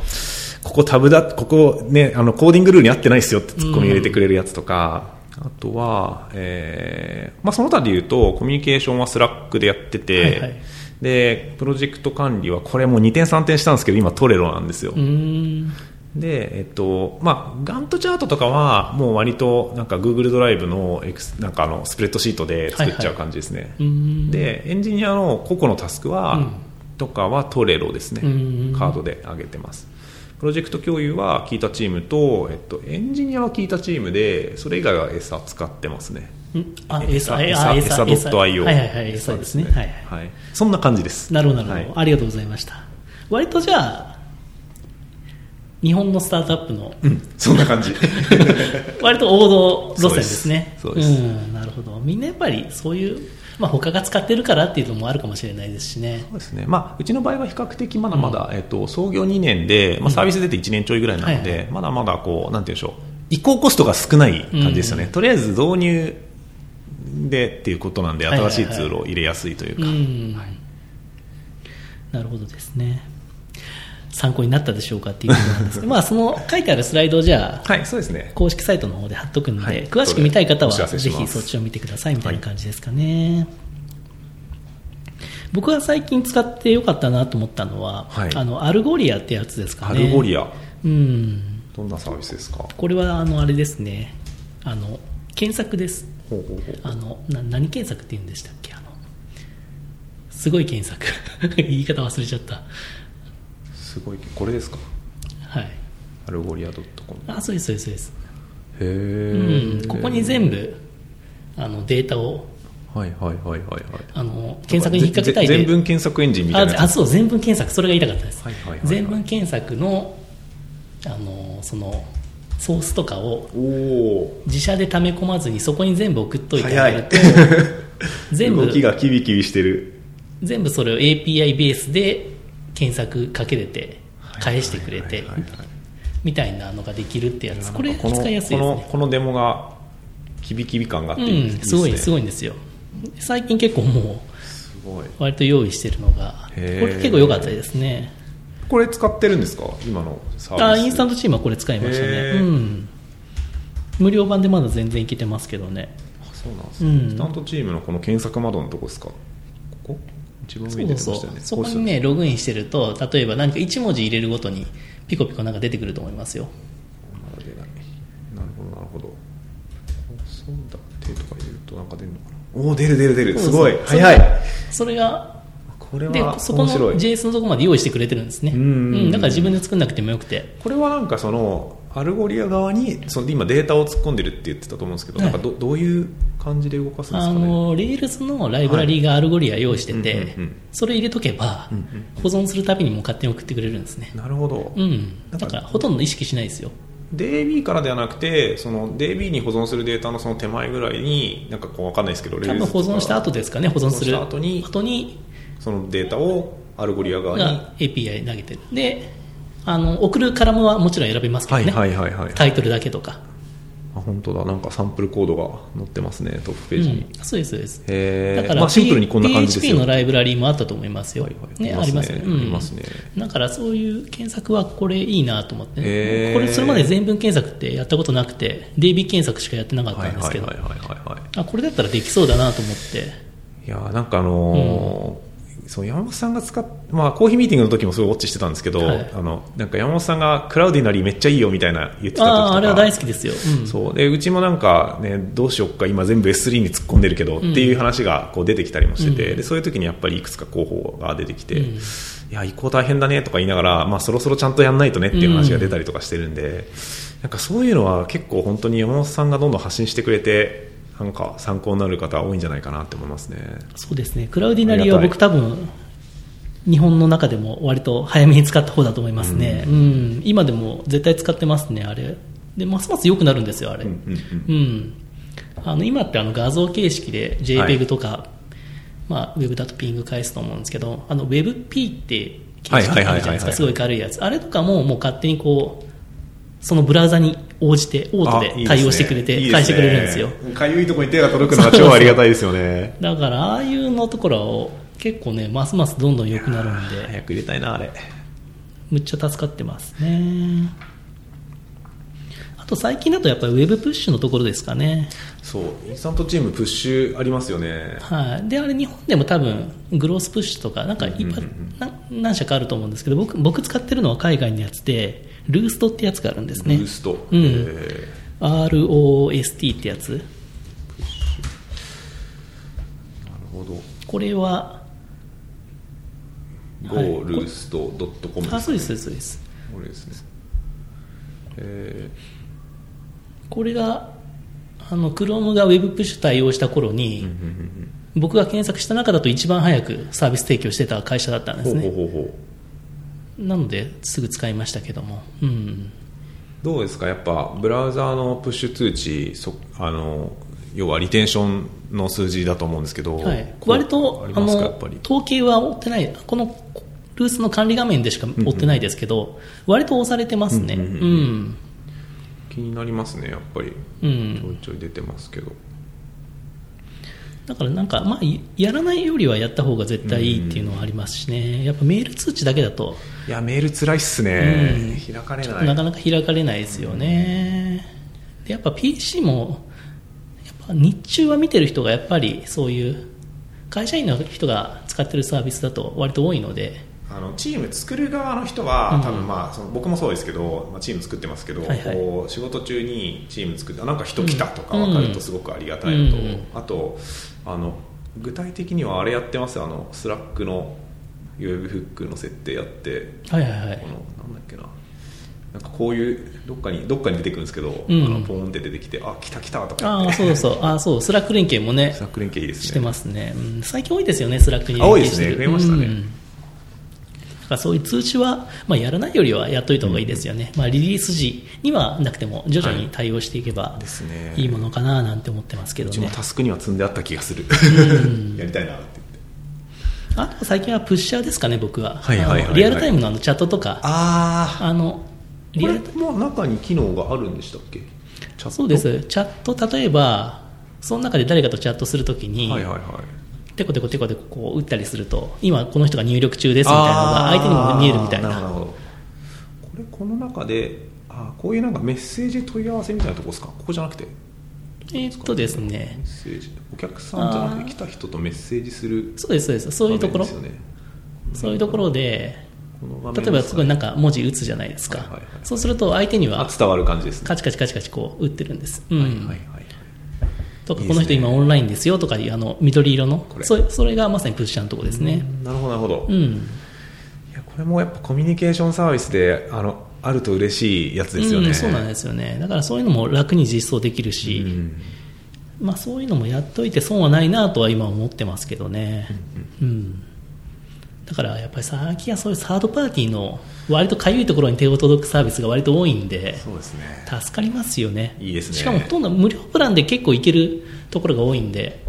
ここタブだここねあのコーディングルールに合ってないですよってツッコミ入れてくれるやつとか、あとは、えーまあ、その他で言うとコミュニケーションは Slack でやってて、はいはい。でプロジェクト管理はこれもう二転三転したんですけど今 Trello なんですよ、で、えっと、まあ、ガントチャートとかは、もう割と、なんか Google ドライブのエクス、なんかあの、スプレッドシートで作っちゃう感じですね。うーんで、エンジニアの個々のタスクは、うんとかは Trello ですねうん。カードで上げてます。プロジェクト共有は Qiita Team と、えっと、エンジニアは Qiita Team で、それ以外は餌使ってますね。んあえ餌え餌あ餌 .io。はいはいはい餌ですねはいはいはい。そんな感じです。なるほどなるほど、はいありがとうございました割とじゃあ日本のスタートアップのうん、そんな感じ。<laughs> 割と王道路線ですね。そうですそうん、なるほど。みんなやっぱりそういう、まあ、他が使ってるからっていうのもあるかもしれないですしね。そうですね、まあ、うちの場合は比較的まだまだ、えっと、創業2年で、まあ、サービス出て1年ちょいぐらいなので、はいはまだまだこうなんていうんでしょう。移行コストが少ない感じですよね、とりあえず導入でっていうことなんではいはいはい。新しいツールを入れやすいというか、うん、なるほどですね参考になったでしょうかっていうことなんですけど <laughs> まあその書いてあるスライドをじゃあはいそうですね。公式サイトの方で貼っとくんで、はい詳しく見たい方はぜひそっちを見てくださいみたいな感じですかね、僕が最近使ってよかったなと思ったのは、はい。あの Algolia ってやつですかね Algolia。うん。どんなサービスですか？これはあのあれですね。あの検索です。ほうほうほう。あのな何検索って言うんでしたっけ？あのすごい検索。<laughs> 言い方忘れちゃったすごい。これですか？はい。 Algolia .com あそうですそうですそうです。へうえ、ん、ここに全部あのデータをはいはいはいはいはい。あの検索に引っ掛けたい全文検索エンジンみたいなああそう全文検索。それが言いたかったです、はいはいはいはい。全文検索のあのそのソースとかを自社で溜め込まずにそこに全部送っといてあげると全部動きがキビキビしてる。全部それを API ベースで検索かけれて返してくれてみたいなのができるってやつ。これ使いやすいですこのねこのデモがキビキビ感があっていい,、うんすごいすいごいんですよ。最近結構もう割と用意してるのがこれ結構良かったですね。これ使ってるんですか？今のサービス。あインスタントチームはこれ使いましたね。うん。無料版でまだ全然いけてますけどね。あそうなんですね、うん。インスタントチームのこの検索窓のとこですか？一番そ上に出てうそうましたよねそこにねログインしてると例えば何か1文字入れるごとにピコピコなんか出てくると思いますよ。まだ出ないなるほどなるほど。そうだ手とか入れるとなんか出るのかな。おお出る出る出る。すごい。早い。それがこれではそこの JS のところまで用意してくれてるんですね。うんだから自分で作んなくてもよくて。これはなんかその Algolia 側にその今データを突っ込んでるって言ってたと思うんですけど、はいなんかどどういう感じで動かすんですあかね。の Rails のライブラリーが Algolia 用意してて、はいうんうんうん。それ入れとけば、保存するたびにもう勝手に送ってくれるんですね。なるほど、うん。だからほとんど意識しないですよ。DB からではなくてその DB に保存するデータのその手前ぐらいになんかこう分かんないですけど多分保存した後ですかね保存する後に後にそのデータを Algolia 側に。が API 投げてる。であの送るカラムはもちろん選べますけどね、はいはいはいはい。タイトルだけとか、あ本当だ。なんかサンプルコードが載ってますね。トップページに、うん、そうですそうです。へー。だから、まあ、シンプルにこんな感じです PHP 用のライブラリーもあったと思いますよ、はいはい。ね、ありますすね。ありまね、うん。ありますね。だからそういう検索はこれいいなと思って、へー。これそれまで全文検索ってやったことなくて DB 検索しかやってなかったんですけど、これだったらできそうだなと思って。いやーなんかあのーそう山本さんが使っ、まあ、コーヒーミーティングの時もすごいウォッチしてたんですけど、はい。あのなんか山本さんがクラウディナリーめっちゃいいよみたいな言ってた時とか。あああれは大好きですよ、うん。そう。でうちもなんか、ね、どうしよっか今全部 S3 に突っ込んでるけど、っていう話がこう出てきたりもしてて、でそういう時にやっぱりいくつか候補が出てきて、いや移行大変だねとか言いながら、まあ、そろそろちゃんとやんないとねっていう話が出たりとかしてるんで、なんかそういうのは結構本当に山本さんがどんどん発信してくれてなんか参考になる方多いんじゃないかなって思いますね。そうですね。クラウディナリーは僕多分日本の中でも割と早めに使った方だと思いますね、うん。今でも絶対使ってますねあれ。でますます良くなるんですよあれ、うんうんうん、あの今ってあの画像形式で JPEG とか、まあ、ウェブだとピング返すと思うんですけどあの WebP って形式あるじゃないですか。すごい軽いやつ。あれとかももう勝手にこうそのブラウザに応じてオートで対応してくれて返してくれるんですよ。かゆいところに手が届くのが超ありがたいですよね。だからああいうのところを結構ねますますどんどん良くなるんで。早く入れたいな、あれ。むっちゃ助かってますね。あと最近だとやっぱりウェブプッシュのところですかね。そう、インスタントチームプッシュありますよね。はい、であれ日本でも多分グロースプッシュとかなんかいっぱいな何社かあると思うんですけど僕僕使ってるのは海外のやつでルーストってやつがあるんですね。ブースト。うん。え ROST ってやつ。ーなるほど。これは goloost.com あそうですそうですそうです。これですね。えこれがあの Chrome が Web プッシュ対応した頃に、僕が検索した中だと一番早くサービス提供してた会社だったんーほうですね。ほうほうほう。なのですぐ使いましたけども、うん、どうですか？やっぱブラウザーのプッシュ通知そあの要はリテンションの数字だと思うんですけど、はい、割とあありますか？やのっぱり。統計は追ってない。このルースの管理画面でしか追ってないですけど、割と押されてますね、ううんん。うん。気になりますねやっぱり。うん。ちょいちょい出てますけど、だからなんか、まあ、いやらないよりはやった方が絶対いいっていうのはありますしね、やっぱメール通知だけだと、いやメールつらいっすね、開かれない。なかなか開かれないですよね、でやっぱ PC も、やっぱ日中は見てる人がやっぱりそういう会社員の人が使ってるサービスだと割と多いので、あのチーム作る側の人は、うん。多分まあその僕もそうですけど、まあ、チーム作ってますけど、はいはい。こう仕事中にチーム作ってあなんか人来たとか分かるとすごくありがたいのと、うん。あとあの具体的にはあれやってますあの Slack のウェブフックの設定やってはいはいはい。このなんだっけな。なんかこういうどっかにどっかに出てくるんですけど、うん。あのポーンって出てきてあ来た来たとかあそうそう。ああ、そう。 Slack 連携もね、Slack 連携いいですね。してますね。うん。最近多いですよね、 Slack にあ多いですね。連携してる増えましたね。うんそういう通知は、まあ、やらないよりはやっといた方がいいですよね。まあ、リリース時にはなくても、徐々に対応していけばいいものかななんて思ってますけどね。うちもタスクには積んであった気がする。<laughs> やりたいなってあと最近はプッシャーですかね、僕は。はいはいはいはい。あのリアルタイムのあのチャットとか、ああの、リアルタイも中に機能があるんでしたっけ？チャット。そうです。チャット、例えば、その中で誰かとチャットするときに、はいはいはいテコテコテコテコこう打ったりすると、今この人が入力中ですみたいなのが相手にも見えるみたいな。これこの中であーこういうなんかメッセージ問い合わせみたいなとこですか？ここじゃなくて？えーっとですメねッ、セージ。お客さんじゃなくて来た人とメッセージするそうです、そうです。そういうところ、そういうところで、例えばそこになんか文字打つじゃないですか。はいはいはい。そうすると相手にはあ伝わる感じですね。カチカチカチカチこう打ってるんです。うん。はいはいはいとか、この人今オンラインですよとかいうあの緑色のそれ。それがまさにプッシャーのところですね。なるほどなるほど、いうん。やこれもやっぱコミュニケーションサービスであのあると嬉しいやつですよね、うん、そうなんですよね。だからそういうのも楽に実装できるし、うん。まあ、そういうのもやっといて損はないなとは今思ってますけどね、うんだからやっぱり最近はそういうサードパーティーの割とかゆいところに手を届くサービスが割と多いんでそうですね。助かりますよね。いいですね。しかもほとんど無料プランで結構いけるところが多いんで。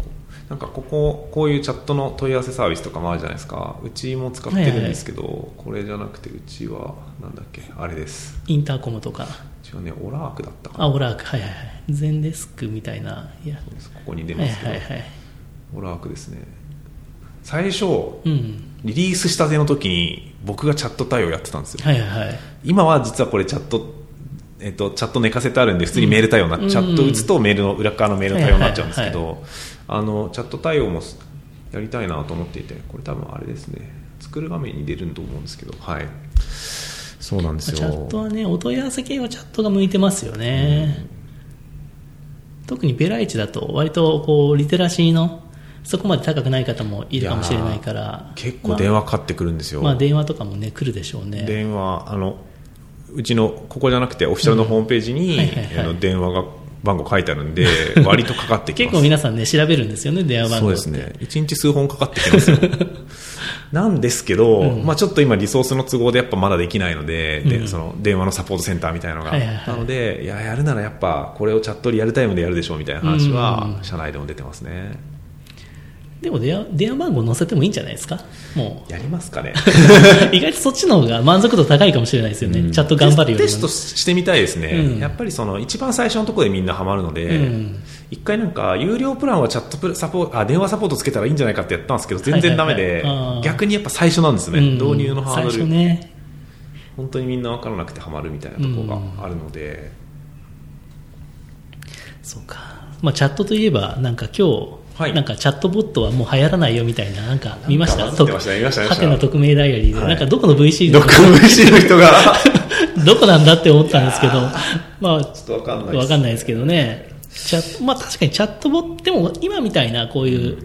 なんかこここういうチャットの問い合わせサービスとかもあるじゃないですか。うちも使ってるんですけど、これじゃなくてうちはなんだっけあれです。インターコムとか。うちはねオラークだったかな。あオラーク。はいはいはい。全デスクみたいな。いや。ここに出はいますけど、はいはい。オラークですね。最初うんリリースしたての時に僕がチャット対応やってたんですよ。はいはいはい。今は実はこれチャットえっと、チャット寝かせてあるんで普通にメール対応な、うん。チャット打つとメールの裏側のメールの対応になっちゃうんですけはいどあのチャット対応もやりたいなと思っていてこれ多分あれですね。作る画面に出ると思うんですけどはい。そうなんですよ。チャットはね、お問い合わせ系はチャットが向いてますよね。特にベライチだと、割とこうリテラシーのそこまで高くない方もいるかもしれないから、結構電話かかってくるんですよ、まあ、まあ電話とかもね、来るでしょうね。電話あのうちのここじゃなくてオフィシャルのホームページに、あの電話が番号書いてあるんで <laughs> 割とかかってきます。結構皆さんね、調べるんですよね、電話番号。そうですね。1日数本かかってきますよ。<laughs> なんですけど、まあ、ちょっと今リソースの都合でやっぱまだできないので,、でその電話のサポートセンターみたいなのが、なのでいややるならやっぱこれをチャットリアルタイムでやるでしょうみたいな話は社内でも出てますね、でも電話電話番号載せてもいいんじゃないですか？もやりますかね。う。<laughs> 意外とそっちの方が満足度高いかもしれないですよね。チャット頑張るよりも。テストしてみたいですね、うん。やっぱりその一番最初のところでみんなハマるので、うん。一回なんか有料プランはチャットプラサポあ電話サポートつけたらいいんじゃないかってやったんですけど全然ダメで、逆にやっぱ最初なんですね、うん。導入のハードル、最初ね。本当にみんな分からなくてハマるみたいなところがあるので、そうか。まあ、チャットといえば、なんか今日、はい。なんかチャットボットはもう流行らないよみたいな、なんか見ました？見ましハテナ匿名ダイアリーで、はい。なんかどこの VC <laughs> の VC の人が？<laughs> どこなんだって思ったんですけど、まあ、ちょっと分かんないわかんないですけどね。チャまあ確かにチャットボット、でも今みたいなこういう、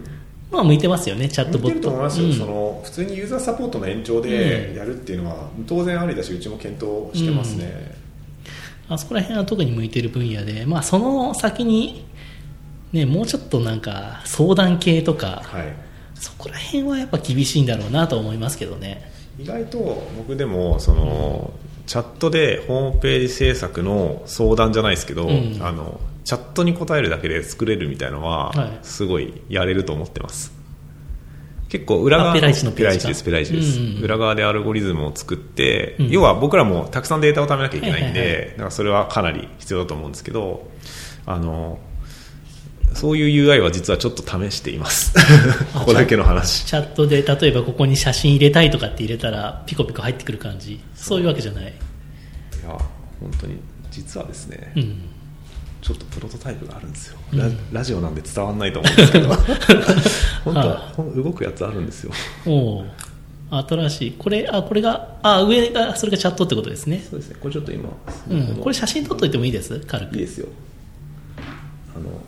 まあ向いてますよね、チャットボ向いてット。ると思いますよ、うん。その普通にユーザーサポートの延長でやるっていうのは当然ありだしうちも検討してますね、あそこら辺は特に向いてる分野で、まあその先に、ね、もうちょっとなんか相談系とか、はい。そこら辺はやっぱ厳しいんだろうなと思いますけどね。意外と僕でもその、チャットでホームページ制作の相談じゃないですけど、うん。あのチャットに答えるだけで作れるみたいなのは、はい。すごいやれると思ってます。結構裏側あペライチのペライチですペライチです、うんうん裏側でアルゴリズムを作って、うん。要は僕らもたくさんデータを貯めなきゃいけないんで、はいはいはだからそれはかなり必要だと思うんですけどあのそういう UI は実はちょっと試しています。<laughs> ここだけの話。チャットで例えばここに写真入れたいとかって入れたらピコピコ入ってくる感じ。そういうわけじゃない、いや本当に実はですね、うん、ちょっとプロトタイプがあるんですよ、ララジオなんで伝わらないと思うんですけど。<laughs> 本当は動くやつあるんですよ。おう。新しい。これあこれがあ上がそれがチャットってことですね、そうですね。これちょっと今、うん、これ写真撮っといてもいいです？軽く。いいですよ。あのこ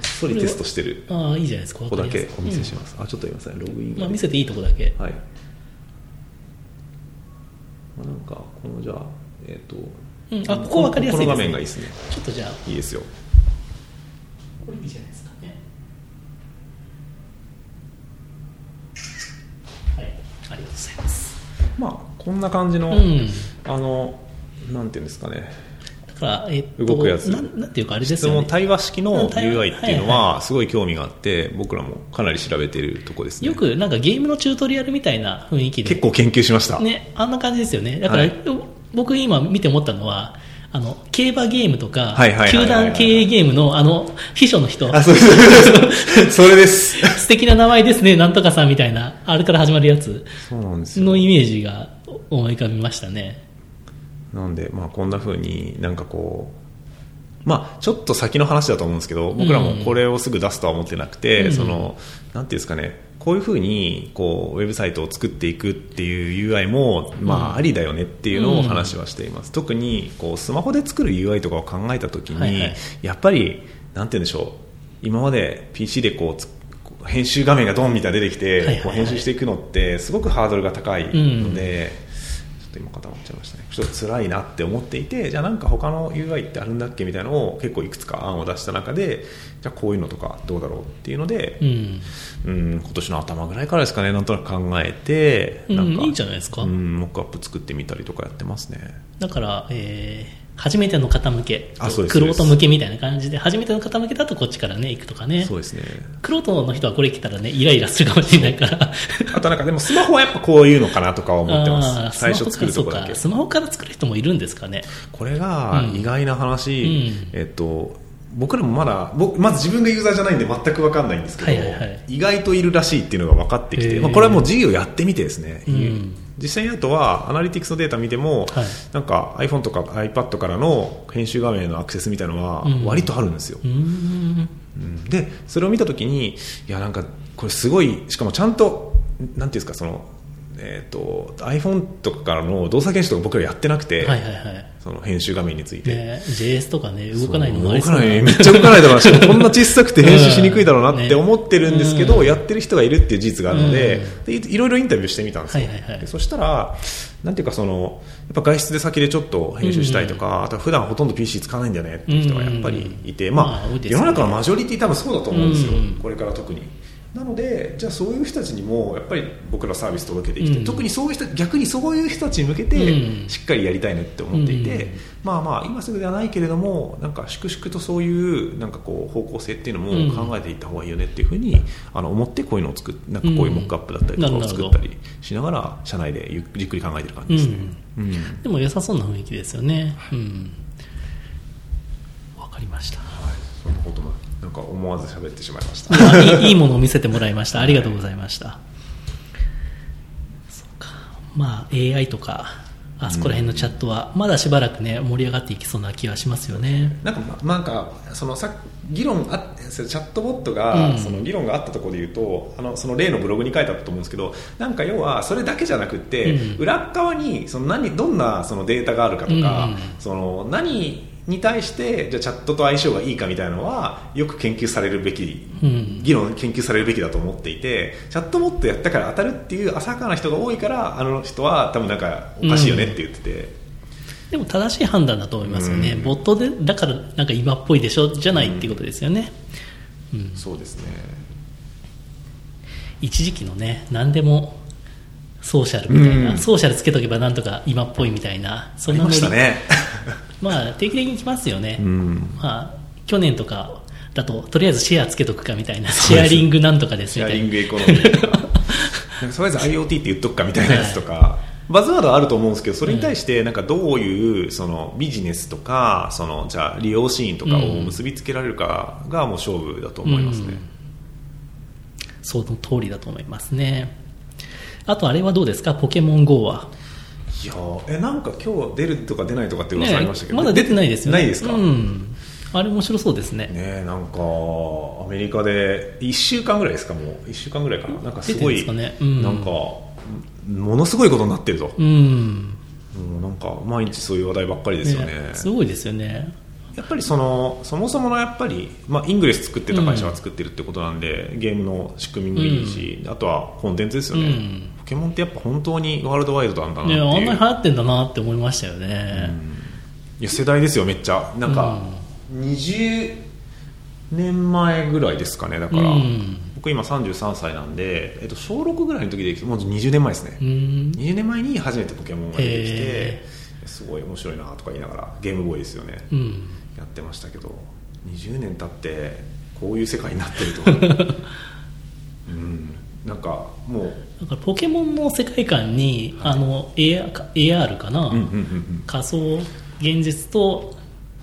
っそりテストしてる。ああいいじゃないですか。ここだけお見せしまます、あちょっと今さログインまあ、見せていいとこだけ。はい。なんかこのじゃあえっ、とうん。あここ分かりやすいですね。この画面がいいですね。ちょっとじゃあ。いいですよ。これいいじゃないですかね。はい。ありがとうございます。まあこんな感じの、うん。あのなんていうんですかね。だから、えっと、動くやつ。なんなんていうかあれです質よね。問対話式の UI っていうのはすごい興味があって僕らもかなり調べているとこですね。よくなんかゲームのチュートリアルみたいな雰囲気で。結構研究しました、ね、あんな感じですよね。だから、はい。僕今見て思ったのは、あの、競馬ゲームとか球団経営ゲームのあの、秘書の人、あそうです。<laughs> それです。素敵な名前ですね、なんとかさんみたいな、あれから始まるやつそうなんですよ。のイメージが思い浮かびましたね。なんで、まあ、こんな風になんかこう、まあ、ちょっと先の話だと思うんですけど僕らもこれをすぐ出すとは思ってなくて、うん。そのなんていうんですかねこういう風にこうウェブサイトを作っていくっていう UI も、まあ、ありだよねっていうのを話はしています、特にこうスマホで作る UI とかを考えた時に、はいはい。やっぱりなんて言うんでしょう今まで PC でこう編集画面がドンみたいな出てきて、はいはいはい。こう編集していくのってすごくハードルが高いので、ちょっと今固まっちゃいましたね。ちょっと辛いなって思っていてじゃあなんか他の UI ってあるんだっけみたいなのを結構いくつか案を出した中でじゃあこういうのとかどうだろうっていうのでう、ん。うん、今年の頭ぐらいからですかねなんとなく考えてうんなんかいいんじゃないですか。うん、モックアップ作ってみたりとかやってますね。だから、えー初めての方向けあそうですクロート向けみたいな感じで、初めての方向けだとこっちからね、行くとかね。そう。ですね。クロートの人はこれ来たらね、イライラするかもしれないから。あとなんかでもスマホはやっぱこういうのかなとかは思ってます。最初作るとこだけ。スマホか。ら作る人もいるんですかね。これが意外な話、うん。えっと僕らもまだ僕まず自分がユーザーじゃないんで全く分かんないんですけど、意外といるらしいっていうのが分かってきて、まあ、これはもう事業やってみてですね、うん実際にあとはアナリティクスのデータ見ても、はい。なんか iPhone とか iPad からの編集画面へのアクセスみたいなのはうん。割とあるんですよ、うーん。うん。でそれを見たときにいやなんかこれすごいしかもちゃんとなんていうんですかその、えー、と iPhone とかからの動作検証とか僕らやってなくて、はいはいはい。その編集画面について、ね、JS とかね、動かないのもあ動かない。めっちゃ動かないだろうなしこんな小さくて編集しにくいだろうなって思ってるんですけど、うん。やってる人がいるっていう事実があるので,、うん。でいいろいろインタビューしてみたんですよ、はいはいはい。でそしたらなんていうかそのやっぱ外出で先でちょっと編集したいとか、あとは普段ほとんど PC 使わないんだよねっていう人がやっぱりいて、うん。まあまあ世の中のマジョリティ多分そうだと思うんですよ、うん。これから特に。なのでじゃあそういう人たちにもやっぱり僕らサービス届けていきて、うん。特にそういう人逆にそういう人たちに向けてうん。しっかりやりたいねって思っていて、うん。まあまあ今すぐではないけれどもなんか粛々とそういうなんかこう方向性っていうのうん。も考えていった方がいいよねっていうふうにあの思ってこういうのを作っなんかこういうモックアップだったりとかを作ったりしながら社内でゆっくり考えてる感じですね。うん。でも良さそうな雰囲気ですよね。うん。わかりました。そんなこともなんか思わず喋ってしまいました。いやいいいいものを見せてもらいました。ありがとうございました。そうか。まあ AI とか、あそこら辺のチャットは、まだしばらくね、盛り上がっていきそうな気はしますよね。なんか、まなんか、そのさ議論あチャットボットが、うんその議論があったところで言うと、あの、その例のブログに書いてあったと思うんですけど、なんか要は、それだけじゃなくって、うん裏側に、その何、どんなそのデータがあるかとか、うんその何に対して、じゃあチャットと相性がいいかみたいなのは、よく研究されるべき、うん議論、研究されるべきだと思っていて、チャットボットやったから当たるっていう浅はかな人が多いから、あの人は多分なんかおかしいよねって言ってて、でも正しい判断だと思いますよね。うんボットで、だからなんか今っぽいでしょじゃないっていうことですよね。うん。そうですね。一時期のね、何でも、ソーシャルみたいな、うんソーシャルつけとけばなんとか今っぽいみたいな、そありんなたね。まあ、定期的に来ますよね。うんまあ、去年とかだと、とりあえずシェアつけとくかみたいな、シェアリングなんとかですシェアみたいな。リングエコノミーとかなんかとりあえず IoT って言っとくかみたいなやつとか、バズワードはあると思うんですけどそれに対してなんかどういうそのビジネスとかそのじゃあ利用シーンとかを結びつけられるかがもう勝負だと思いますね、その通りだと思いますね。あと、あれはどうですか？ポケモン GO は。いやーえなんか今日出るとか出ないとかって噂ありましたけど、まだ出てないですよね。ないですか、うん。あれ面白そうですね。ねえなんかアメリカで1週間ぐらいですか？もう1週間ぐらいかななんかすごいすかね？うんなんかものすごいことになってると、うん。もうなんか毎日そういう話題ばっかりですよねねすごいですよね。やっぱりそのそもそものやっぱり、まあ、イングレス作ってた会社が作ってるってことなんで、ゲームの仕組みもいいし、あとはコンテンツですよね、うん。ポケモンってやっぱ本当にワールドワイドなんだなってね、いう。あんなに流行ってんだなって思いましたよね、いや世代ですよめっちゃ。なんか、20年前ぐらいですかねだから、うん。僕今33歳なんで、えっと、小6ぐらいの時できてもう20年前ですね、うん。20年前に初めてポケモンが出てきてへすごい面白いなとか言いながらゲームボーイですよね、うんやってましたけど20年経ってこういう世界になってると。<laughs> うん。なんかもうだからポケモンの世界観に、あの AR か AR かな、うんうんうんうん。仮想現実と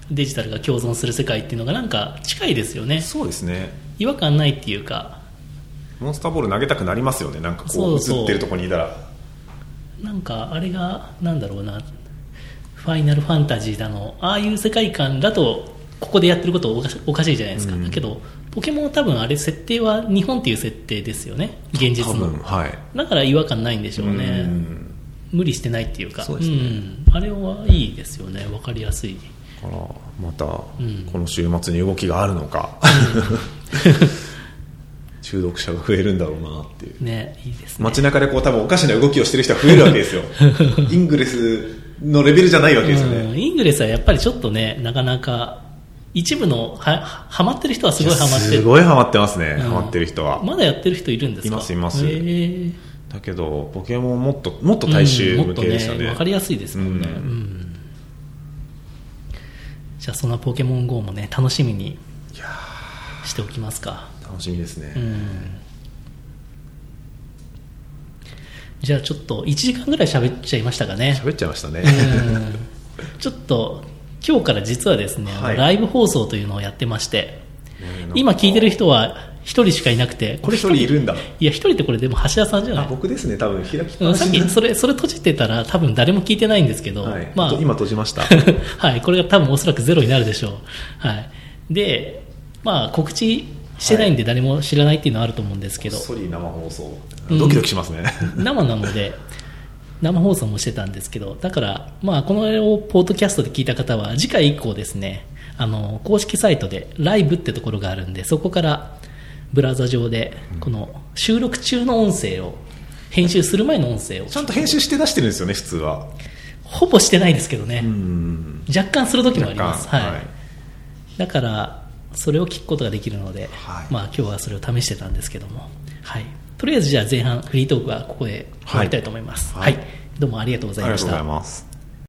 デジタルが共存する世界っていうのがなんか近いですよね。そうですね。違和感ないっていうか。モンスターボール投げたくなりますよね。なんかこう。映ってるとこにいたら。なんかあれがなんだろうなファイナルファンタジーだのああいう世界観だとここでやってることおかしおかしいじゃないですか、だけどポケモンは多分あれ設定は日本っていう設定ですよね。現実多の分はい。だから違和感ないんでしょうね。うん。無理してないっていうか。そうですね。ん、あれはいいですよね。分かりやすい。からまたん。この週末に動きがあるのか、<laughs> 中毒者が増えるんだろうなっていう。ねいいですね。街中でこう多分おかしな動きをしてる人が増えるわけですよ。<laughs> イングレスのレベルじゃないわけですよね、うん、イングレスはやっぱりちょっとねなかなか一部のはハマってる人はすごいハマってる。すごいハマってますね、うん。ハマってる人は、まだやってる人いるんですか？いますいます。へー。だけどポケモンもっともっと大衆向けですよね,、うんね分かりやすいですもんね、じゃあそんなポケモン GO もね楽しみにしておきますか。ー楽しみですね、うんじゃあちょっと1時間ぐらい喋っちゃいましたかね。喋っちゃいましたね、うん。ちょっと今日から実はですね、はい。ライブ放送というのをやってましてね今聞いてる人は一人しかいなくてこれ一人。いるんだ。いや一人ってこれでも橋田さんじゃない。あ僕ですね多分。開きさっきそれそれ閉じてたら多分誰も聞いてないんですけど、はい。まあ。今閉じました。<laughs> はい、これが多分おそらくゼロになるでしょう。はい。で、まあ告知してないんで誰も知らないっていうのはあると思うんですけど、ソリ生放送。うん。ドキドキしますね、生なので、生放送もしてたんですけど、だから、まあこのをポッドキャストで聞いた方は次回以降ですね、あの、公式サイトでライブってところがあるんで、そこからブラウザ上で、この収録中の音声を、編集する前の音声を、ちゃんと編集して出してるんですよね普通は。ほぼしてないですけどね、うん。若干する時もあります。若干。はい。だからそれを聞くことができるので、はい。まあ、今日はそれを試してたんですけども、はい、とりあえずじゃあ前半フリートークはここで終わりたいと思います、ははい。いどうもありがとうございました